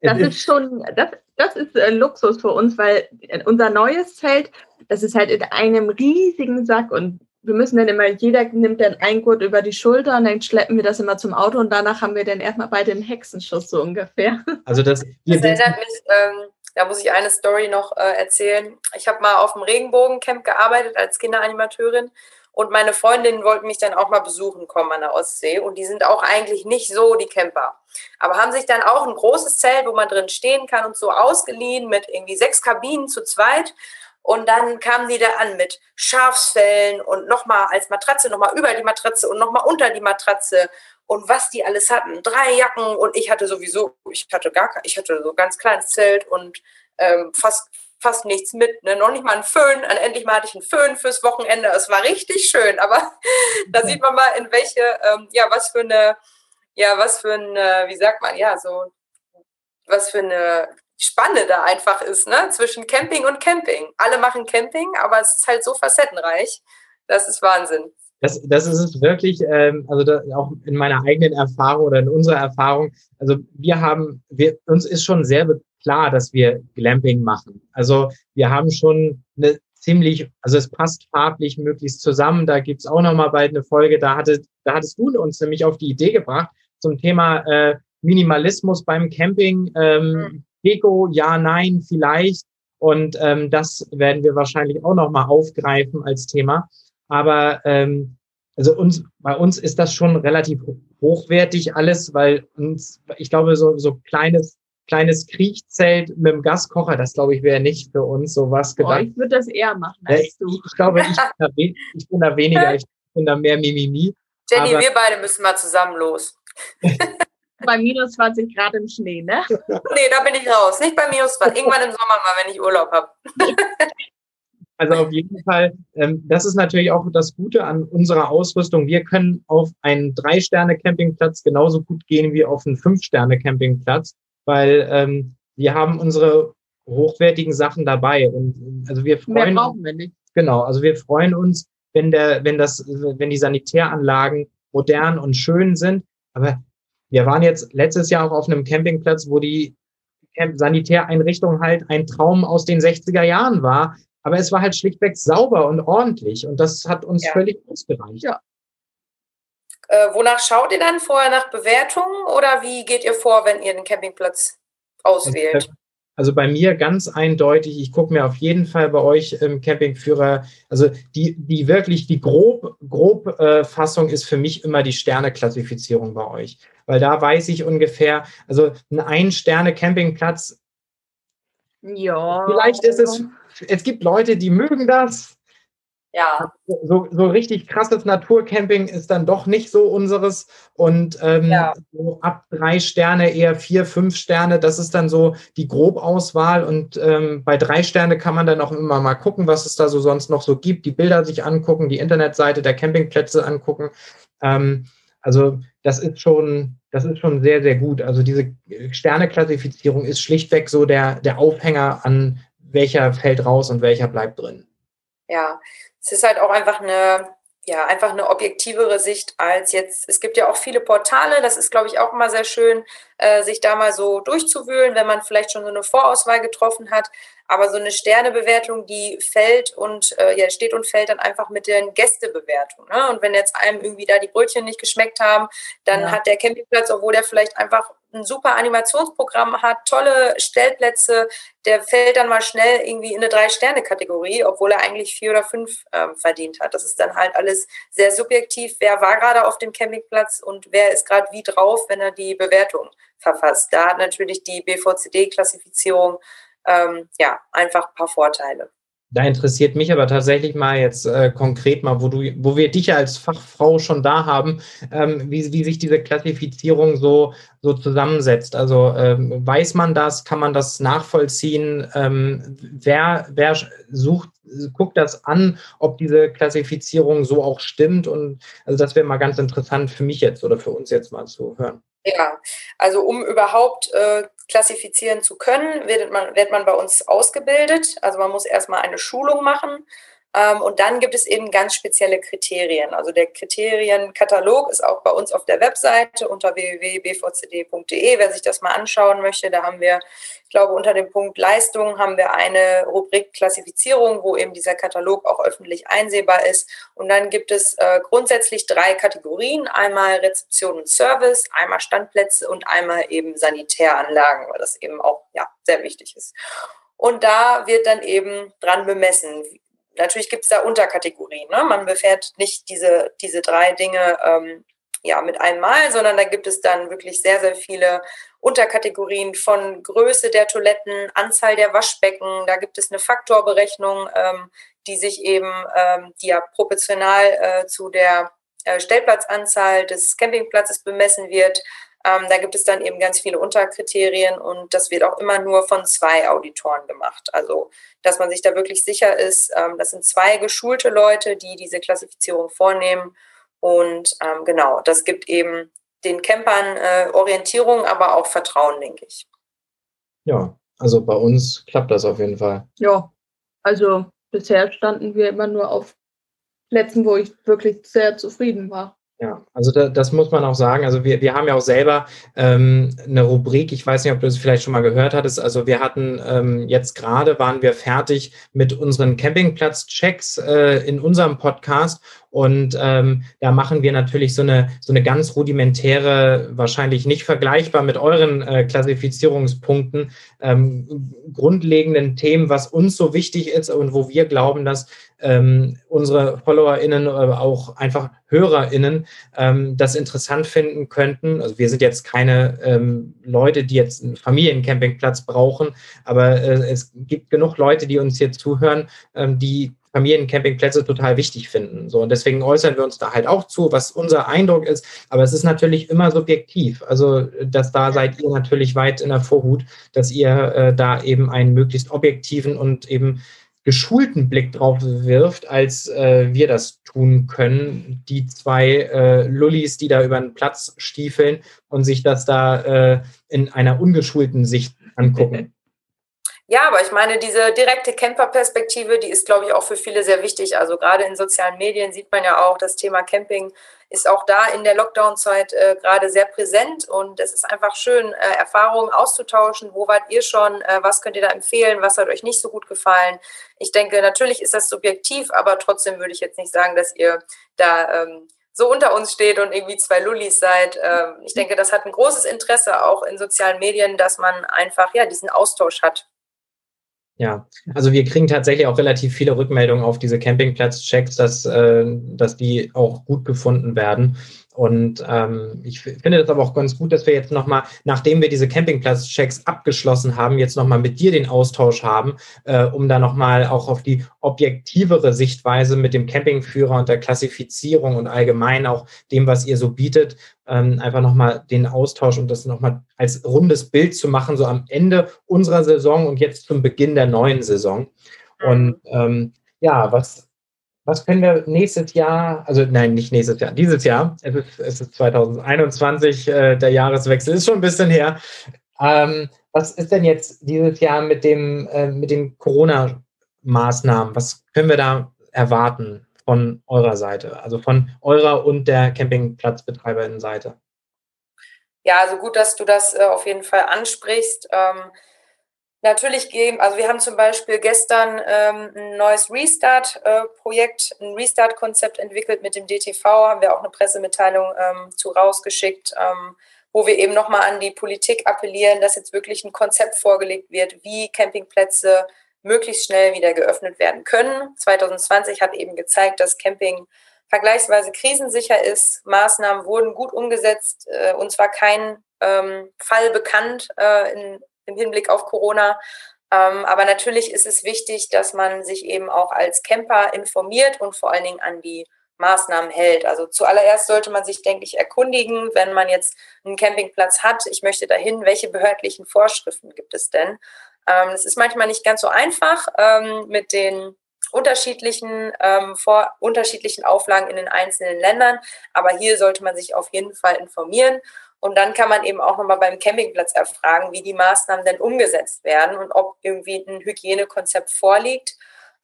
Das ist, ist schon, das, das ist ein Luxus für uns, weil unser neues Zelt, das ist halt in einem riesigen Sack und wir müssen dann immer, jeder nimmt dann ein Gurt über die Schulter und dann schleppen wir das immer zum Auto und danach haben wir dann erstmal bei den Hexenschuss so ungefähr. Also das, das erinnert mich, ähm, da muss ich eine Story noch äh, erzählen. Ich habe mal auf dem Regenbogencamp gearbeitet als Kinderanimateurin und meine Freundinnen wollten mich dann auch mal besuchen kommen an der Ostsee. Und die sind auch eigentlich nicht so die Camper. Aber haben sich dann auch ein großes Zelt, wo man drin stehen kann und so ausgeliehen mit irgendwie sechs Kabinen zu zweit. Und dann kamen die da an mit Schafsfällen und nochmal als Matratze, nochmal über die Matratze und nochmal unter die Matratze und was die alles hatten. Drei Jacken und ich hatte sowieso, ich hatte gar ich hatte so ganz kleines Zelt und ähm, fast fast nichts mit, ne? noch nicht mal ein Föhn. Und endlich mal hatte ich einen Föhn fürs Wochenende. Es war richtig schön, aber da sieht man mal, in welche, ähm, ja, was für eine, ja, was für eine, wie sagt man, ja, so, was für eine Spanne da einfach ist, ne? Zwischen Camping und Camping. Alle machen Camping, aber es ist halt so facettenreich. Das ist Wahnsinn. Das, das ist es wirklich, ähm, also da, auch in meiner eigenen Erfahrung oder in unserer Erfahrung. Also wir haben, wir, uns ist schon sehr klar, dass wir Glamping machen. Also wir haben schon eine ziemlich, also es passt farblich möglichst zusammen. Da gibt's auch noch mal bald eine Folge. Da, hatte, da hattest du uns nämlich auf die Idee gebracht zum Thema äh, Minimalismus beim Camping. Ähm, mhm. Deko, ja, nein, vielleicht. Und ähm, das werden wir wahrscheinlich auch noch mal aufgreifen als Thema. Aber ähm, also uns, bei uns ist das schon relativ hochwertig alles, weil uns, ich glaube, so, so kleines kleines Kriechzelt mit dem Gaskocher, das glaube ich wäre nicht für uns sowas gedacht. Oh, ich würde das eher machen als ich, du. Ich glaube, ich bin, da, ich bin da weniger, ich bin da mehr Mimimi. Jenny, wir beide müssen mal zusammen los. bei minus 20 Grad im Schnee, ne? nee, da bin ich raus. Nicht bei minus 20. Irgendwann im Sommer mal, wenn ich Urlaub habe. Also auf jeden Fall, ähm, das ist natürlich auch das Gute an unserer Ausrüstung. Wir können auf einen Drei-Sterne-Campingplatz genauso gut gehen wie auf einen Fünf-Sterne-Campingplatz weil ähm, wir haben unsere hochwertigen Sachen dabei und also wir freuen Mehr brauchen wir nicht. Genau, also wir freuen uns, wenn der, wenn das, wenn die Sanitäranlagen modern und schön sind. Aber wir waren jetzt letztes Jahr auch auf einem Campingplatz, wo die Sanitäreinrichtung halt ein Traum aus den 60er Jahren war. Aber es war halt schlichtweg sauber und ordentlich und das hat uns ja. völlig ausgereicht. Ja. Äh, wonach schaut ihr dann vorher nach Bewertungen oder wie geht ihr vor, wenn ihr den Campingplatz auswählt? Also bei mir ganz eindeutig, ich gucke mir auf jeden Fall bei euch im Campingführer, also die, die wirklich, die grob, grob äh, Fassung ist für mich immer die Sterneklassifizierung bei euch. Weil da weiß ich ungefähr, also ein Ein-Sterne-Campingplatz, ja. Vielleicht ist es, es gibt Leute, die mögen das, ja. So, so richtig krasses Naturcamping ist dann doch nicht so unseres. Und ähm, ja. so ab drei Sterne, eher vier, fünf Sterne, das ist dann so die Grobauswahl. Und ähm, bei drei Sterne kann man dann auch immer mal gucken, was es da so sonst noch so gibt, die Bilder sich angucken, die Internetseite der Campingplätze angucken. Ähm, also das ist schon, das ist schon sehr, sehr gut. Also diese Sterneklassifizierung ist schlichtweg so der, der Aufhänger an welcher fällt raus und welcher bleibt drin. Ja, es ist halt auch einfach eine, ja, einfach eine objektivere Sicht als jetzt. Es gibt ja auch viele Portale, das ist, glaube ich, auch immer sehr schön, äh, sich da mal so durchzuwühlen, wenn man vielleicht schon so eine Vorauswahl getroffen hat. Aber so eine Sternebewertung, die fällt und äh, ja, steht und fällt dann einfach mit den Gästebewertungen. Ne? Und wenn jetzt einem irgendwie da die Brötchen nicht geschmeckt haben, dann ja. hat der Campingplatz, obwohl der vielleicht einfach ein super Animationsprogramm hat, tolle Stellplätze, der fällt dann mal schnell irgendwie in eine Drei-Sterne-Kategorie, obwohl er eigentlich vier oder fünf ähm, verdient hat. Das ist dann halt alles sehr subjektiv. Wer war gerade auf dem Campingplatz und wer ist gerade wie drauf, wenn er die Bewertung verfasst. Da hat natürlich die BVCD-Klassifizierung ähm, ja einfach ein paar Vorteile. Da interessiert mich aber tatsächlich mal jetzt äh, konkret mal, wo du, wo wir dich als Fachfrau schon da haben, ähm, wie, wie sich diese Klassifizierung so, so zusammensetzt. Also ähm, weiß man das, kann man das nachvollziehen? Ähm, wer, wer sucht, guckt das an, ob diese Klassifizierung so auch stimmt? Und also das wäre mal ganz interessant für mich jetzt oder für uns jetzt mal zu hören. Ja, also um überhaupt äh, klassifizieren zu können, wird man, wird man bei uns ausgebildet. Also man muss erstmal eine Schulung machen. Ähm, und dann gibt es eben ganz spezielle Kriterien. Also der Kriterienkatalog ist auch bei uns auf der Webseite unter www.bvcd.de. Wer sich das mal anschauen möchte, da haben wir, ich glaube, unter dem Punkt Leistung haben wir eine Rubrik Klassifizierung, wo eben dieser Katalog auch öffentlich einsehbar ist. Und dann gibt es äh, grundsätzlich drei Kategorien. Einmal Rezeption und Service, einmal Standplätze und einmal eben Sanitäranlagen, weil das eben auch ja, sehr wichtig ist. Und da wird dann eben dran bemessen, Natürlich gibt es da Unterkategorien. Ne? Man befährt nicht diese, diese drei Dinge ähm, ja, mit einmal, sondern da gibt es dann wirklich sehr, sehr viele Unterkategorien von Größe der Toiletten, Anzahl der Waschbecken. Da gibt es eine Faktorberechnung, ähm, die sich eben, ähm, die ja proportional äh, zu der äh, Stellplatzanzahl des Campingplatzes bemessen wird. Ähm, da gibt es dann eben ganz viele Unterkriterien und das wird auch immer nur von zwei Auditoren gemacht. Also, dass man sich da wirklich sicher ist, ähm, das sind zwei geschulte Leute, die diese Klassifizierung vornehmen. Und ähm, genau, das gibt eben den Campern äh, Orientierung, aber auch Vertrauen, denke ich. Ja, also bei uns klappt das auf jeden Fall. Ja, also bisher standen wir immer nur auf Plätzen, wo ich wirklich sehr zufrieden war. Ja, also da, das muss man auch sagen. Also wir, wir haben ja auch selber ähm, eine Rubrik, ich weiß nicht, ob du es vielleicht schon mal gehört hattest. Also wir hatten ähm, jetzt gerade, waren wir fertig mit unseren Campingplatz-Checks äh, in unserem Podcast und ähm, da machen wir natürlich so eine, so eine ganz rudimentäre, wahrscheinlich nicht vergleichbar mit euren äh, Klassifizierungspunkten, ähm, grundlegenden Themen, was uns so wichtig ist und wo wir glauben, dass ähm, unsere FollowerInnen oder auch einfach HörerInnen ähm, das interessant finden könnten. Also wir sind jetzt keine ähm, Leute, die jetzt einen Familiencampingplatz brauchen, aber äh, es gibt genug Leute, die uns hier zuhören, ähm, die Familiencampingplätze total wichtig finden. So, und deswegen äußern wir uns da halt auch zu, was unser Eindruck ist. Aber es ist natürlich immer subjektiv. Also, dass da seid ihr natürlich weit in der Vorhut, dass ihr äh, da eben einen möglichst objektiven und eben geschulten Blick drauf wirft, als äh, wir das tun können. Die zwei äh, Lullis, die da über den Platz stiefeln und sich das da äh, in einer ungeschulten Sicht angucken. Ja, aber ich meine, diese direkte Camper-Perspektive, die ist, glaube ich, auch für viele sehr wichtig. Also gerade in sozialen Medien sieht man ja auch, das Thema Camping ist auch da in der Lockdown-Zeit äh, gerade sehr präsent und es ist einfach schön, äh, Erfahrungen auszutauschen. Wo wart ihr schon? Äh, was könnt ihr da empfehlen? Was hat euch nicht so gut gefallen? Ich denke, natürlich ist das subjektiv, aber trotzdem würde ich jetzt nicht sagen, dass ihr da ähm, so unter uns steht und irgendwie zwei Lullis seid. Ähm, ich denke, das hat ein großes Interesse auch in sozialen Medien, dass man einfach ja diesen Austausch hat ja, also wir kriegen tatsächlich auch relativ viele Rückmeldungen auf diese Campingplatz-Checks, dass, äh, dass die auch gut gefunden werden. Und ähm, ich finde das aber auch ganz gut, dass wir jetzt nochmal, nachdem wir diese Campingplatz-Checks abgeschlossen haben, jetzt nochmal mit dir den Austausch haben, äh, um da nochmal auch auf die objektivere Sichtweise mit dem Campingführer und der Klassifizierung und allgemein auch dem, was ihr so bietet, ähm, einfach nochmal den Austausch und das nochmal als rundes Bild zu machen, so am Ende unserer Saison und jetzt zum Beginn der neuen Saison. Und ähm, ja, was was können wir nächstes Jahr, also nein, nicht nächstes Jahr, dieses Jahr, es ist, es ist 2021, äh, der Jahreswechsel ist schon ein bisschen her. Ähm, was ist denn jetzt dieses Jahr mit, dem, äh, mit den Corona-Maßnahmen? Was können wir da erwarten von eurer Seite, also von eurer und der Campingplatzbetreiberinnen-Seite? Ja, also gut, dass du das äh, auf jeden Fall ansprichst. Ähm, Natürlich geben, also wir haben zum Beispiel gestern ähm, ein neues Restart-Projekt, äh, ein Restart-Konzept entwickelt mit dem DTV, haben wir auch eine Pressemitteilung ähm, zu rausgeschickt, ähm, wo wir eben nochmal an die Politik appellieren, dass jetzt wirklich ein Konzept vorgelegt wird, wie Campingplätze möglichst schnell wieder geöffnet werden können. 2020 hat eben gezeigt, dass Camping vergleichsweise krisensicher ist. Maßnahmen wurden gut umgesetzt. Äh, uns war kein ähm, Fall bekannt äh, in, im Hinblick auf Corona. Ähm, aber natürlich ist es wichtig, dass man sich eben auch als Camper informiert und vor allen Dingen an die Maßnahmen hält. Also zuallererst sollte man sich, denke ich, erkundigen, wenn man jetzt einen Campingplatz hat, ich möchte dahin, welche behördlichen Vorschriften gibt es denn? Ähm, es ist manchmal nicht ganz so einfach ähm, mit den unterschiedlichen, ähm, vor, unterschiedlichen Auflagen in den einzelnen Ländern, aber hier sollte man sich auf jeden Fall informieren und dann kann man eben auch nochmal beim Campingplatz erfragen, wie die Maßnahmen denn umgesetzt werden und ob irgendwie ein Hygienekonzept vorliegt.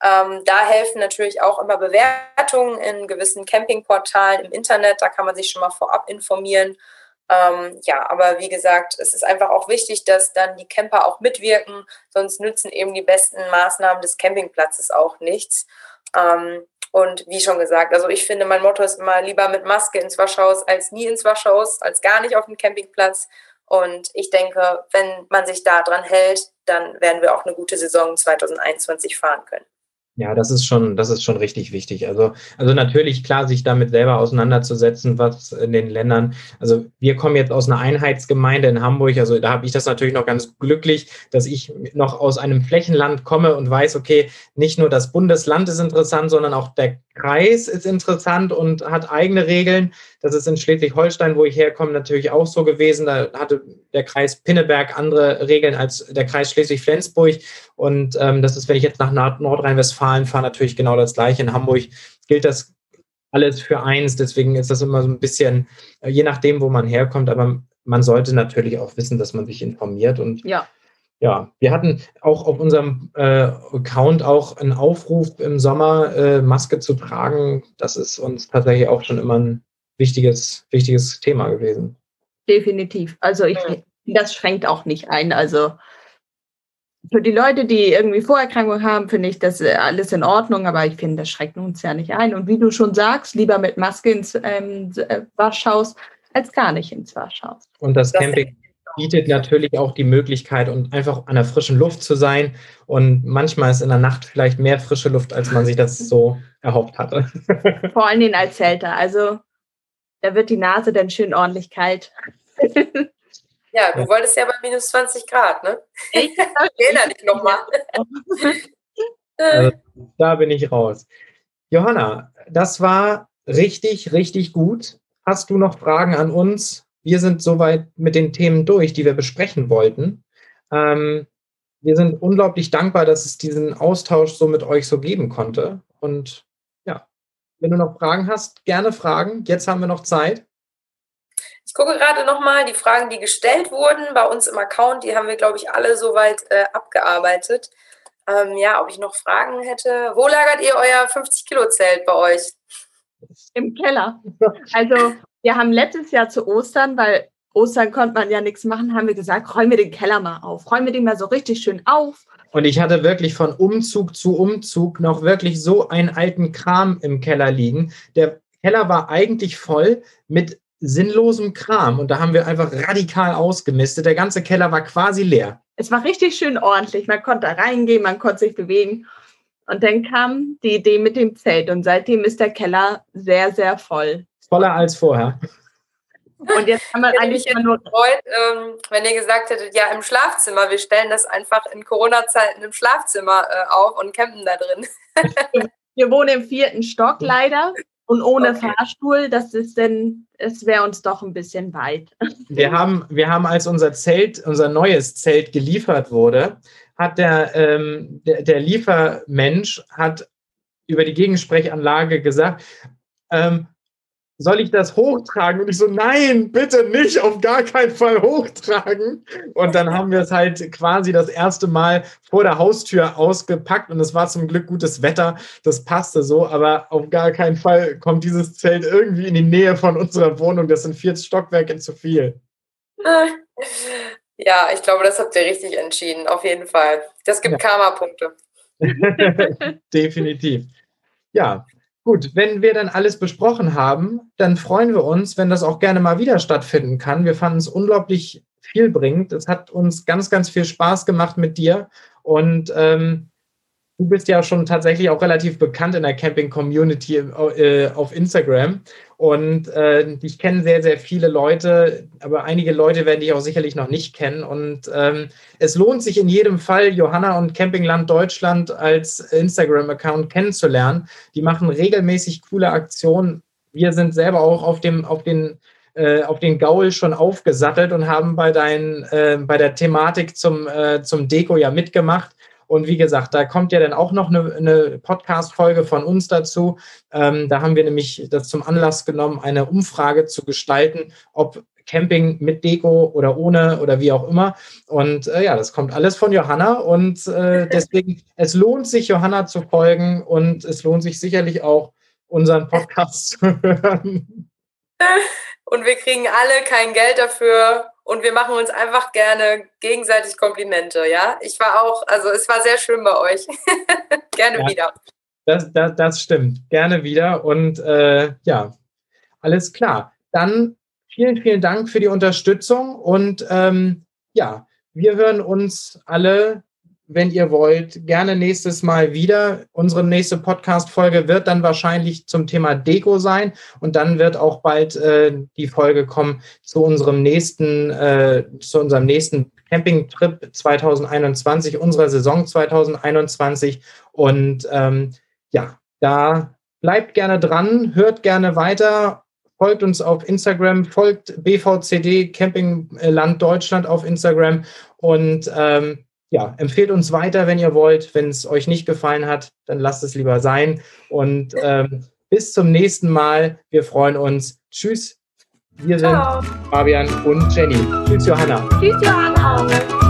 Ähm, da helfen natürlich auch immer Bewertungen in gewissen Campingportalen im Internet. Da kann man sich schon mal vorab informieren. Ähm, ja, aber wie gesagt, es ist einfach auch wichtig, dass dann die Camper auch mitwirken, sonst nützen eben die besten Maßnahmen des Campingplatzes auch nichts. Ähm, und wie schon gesagt, also ich finde, mein Motto ist immer lieber mit Maske ins Waschhaus als nie ins Waschhaus, als gar nicht auf dem Campingplatz. Und ich denke, wenn man sich da dran hält, dann werden wir auch eine gute Saison 2021 fahren können. Ja, das ist schon, das ist schon richtig wichtig. Also, also natürlich klar, sich damit selber auseinanderzusetzen, was in den Ländern. Also wir kommen jetzt aus einer Einheitsgemeinde in Hamburg. Also da habe ich das natürlich noch ganz glücklich, dass ich noch aus einem Flächenland komme und weiß, okay, nicht nur das Bundesland ist interessant, sondern auch der Kreis ist interessant und hat eigene Regeln. Das ist in Schleswig-Holstein, wo ich herkomme, natürlich auch so gewesen. Da hatte der Kreis Pinneberg andere Regeln als der Kreis Schleswig-Flensburg. Und ähm, das ist, wenn ich jetzt nach Nordrhein-Westfalen fahre, natürlich genau das Gleiche. In Hamburg gilt das alles für eins. Deswegen ist das immer so ein bisschen, äh, je nachdem, wo man herkommt. Aber man sollte natürlich auch wissen, dass man sich informiert. Und ja ja, wir hatten auch auf unserem äh, Account auch einen Aufruf im Sommer, äh, Maske zu tragen. Das ist uns tatsächlich auch schon immer ein wichtiges, wichtiges Thema gewesen. Definitiv. Also ich, das schränkt auch nicht ein. Also für die Leute, die irgendwie Vorerkrankungen haben, finde ich das äh, alles in Ordnung, aber ich finde, das schränkt uns ja nicht ein. Und wie du schon sagst, lieber mit Maske ins ähm, äh, Waschhaus als gar nicht ins Waschhaus. Und das, das Camping bietet natürlich auch die Möglichkeit, und einfach an der frischen Luft zu sein. Und manchmal ist in der Nacht vielleicht mehr frische Luft, als man sich das so erhofft hatte. Vor allen Dingen als Zelter. Also da wird die Nase dann schön ordentlich kalt. Ja, du ja. wolltest ja bei minus 20 Grad, ne? Ich erinnere dich nochmal. Also, da bin ich raus. Johanna, das war richtig, richtig gut. Hast du noch Fragen an uns? Wir sind soweit mit den Themen durch, die wir besprechen wollten. Ähm, wir sind unglaublich dankbar, dass es diesen Austausch so mit euch so geben konnte. Und ja, wenn du noch Fragen hast, gerne fragen. Jetzt haben wir noch Zeit. Ich gucke gerade nochmal die Fragen, die gestellt wurden bei uns im Account. Die haben wir, glaube ich, alle soweit äh, abgearbeitet. Ähm, ja, ob ich noch Fragen hätte. Wo lagert ihr euer 50-Kilo-Zelt bei euch? Im Keller. Also wir haben letztes Jahr zu Ostern, weil Ostern konnte man ja nichts machen, haben wir gesagt, räumen wir den Keller mal auf, räumen wir den mal so richtig schön auf. Und ich hatte wirklich von Umzug zu Umzug noch wirklich so einen alten Kram im Keller liegen. Der Keller war eigentlich voll mit sinnlosem Kram und da haben wir einfach radikal ausgemistet. Der ganze Keller war quasi leer. Es war richtig schön ordentlich. Man konnte da reingehen, man konnte sich bewegen. Und dann kam die Idee mit dem Zelt und seitdem ist der Keller sehr, sehr voll. Voller als vorher. Und jetzt kann man ich eigentlich mich nur gefreut, ähm, wenn ihr gesagt hättet, ja, im Schlafzimmer, wir stellen das einfach in Corona-Zeiten im Schlafzimmer äh, auf und campen da drin. wir wohnen im vierten Stock leider und ohne okay. Fahrstuhl, das ist denn, es wäre uns doch ein bisschen weit. Wir haben, wir haben, als unser Zelt, unser neues Zelt geliefert wurde, hat der, ähm, der, der Liefermensch hat über die Gegensprechanlage gesagt, ähm, soll ich das hochtragen? Und ich so, nein, bitte nicht, auf gar keinen Fall hochtragen. Und dann haben wir es halt quasi das erste Mal vor der Haustür ausgepackt und es war zum Glück gutes Wetter, das passte so, aber auf gar keinen Fall kommt dieses Zelt irgendwie in die Nähe von unserer Wohnung. Das sind vier Stockwerke zu viel. Ja, ich glaube, das habt ihr richtig entschieden, auf jeden Fall. Das gibt ja. Karma-Punkte. Definitiv. Ja, Gut, wenn wir dann alles besprochen haben, dann freuen wir uns, wenn das auch gerne mal wieder stattfinden kann. Wir fanden es unglaublich vielbringend. Es hat uns ganz, ganz viel Spaß gemacht mit dir. Und ähm, Du bist ja schon tatsächlich auch relativ bekannt in der Camping-Community äh, auf Instagram. Und äh, ich kenne sehr, sehr viele Leute, aber einige Leute werden dich auch sicherlich noch nicht kennen. Und ähm, es lohnt sich in jedem Fall, Johanna und Campingland Deutschland als Instagram-Account kennenzulernen. Die machen regelmäßig coole Aktionen. Wir sind selber auch auf dem, auf den äh, auf den Gaul schon aufgesattelt und haben bei, dein, äh, bei der Thematik zum, äh, zum Deko ja mitgemacht. Und wie gesagt, da kommt ja dann auch noch eine, eine Podcast-Folge von uns dazu. Ähm, da haben wir nämlich das zum Anlass genommen, eine Umfrage zu gestalten, ob Camping mit Deko oder ohne oder wie auch immer. Und äh, ja, das kommt alles von Johanna und äh, deswegen, es lohnt sich, Johanna zu folgen und es lohnt sich sicherlich auch, unseren Podcast zu hören. Und wir kriegen alle kein Geld dafür und wir machen uns einfach gerne gegenseitig Komplimente, ja? Ich war auch, also es war sehr schön bei euch. gerne ja, wieder. Das, das, das stimmt. Gerne wieder und äh, ja, alles klar. Dann vielen, vielen Dank für die Unterstützung und ähm, ja, wir hören uns alle wenn ihr wollt, gerne nächstes Mal wieder. Unsere nächste Podcast-Folge wird dann wahrscheinlich zum Thema Deko sein und dann wird auch bald äh, die Folge kommen zu unserem nächsten, äh, zu unserem nächsten Campingtrip 2021, unserer Saison 2021. Und ähm, ja, da bleibt gerne dran, hört gerne weiter folgt uns auf Instagram, folgt BVCD Campingland Deutschland auf Instagram und ähm, ja, empfehlt uns weiter, wenn ihr wollt. Wenn es euch nicht gefallen hat, dann lasst es lieber sein. Und ähm, bis zum nächsten Mal. Wir freuen uns. Tschüss. Wir sind Ciao. Fabian und Jenny. Tschüss, Johanna. Tschüss, Johanna.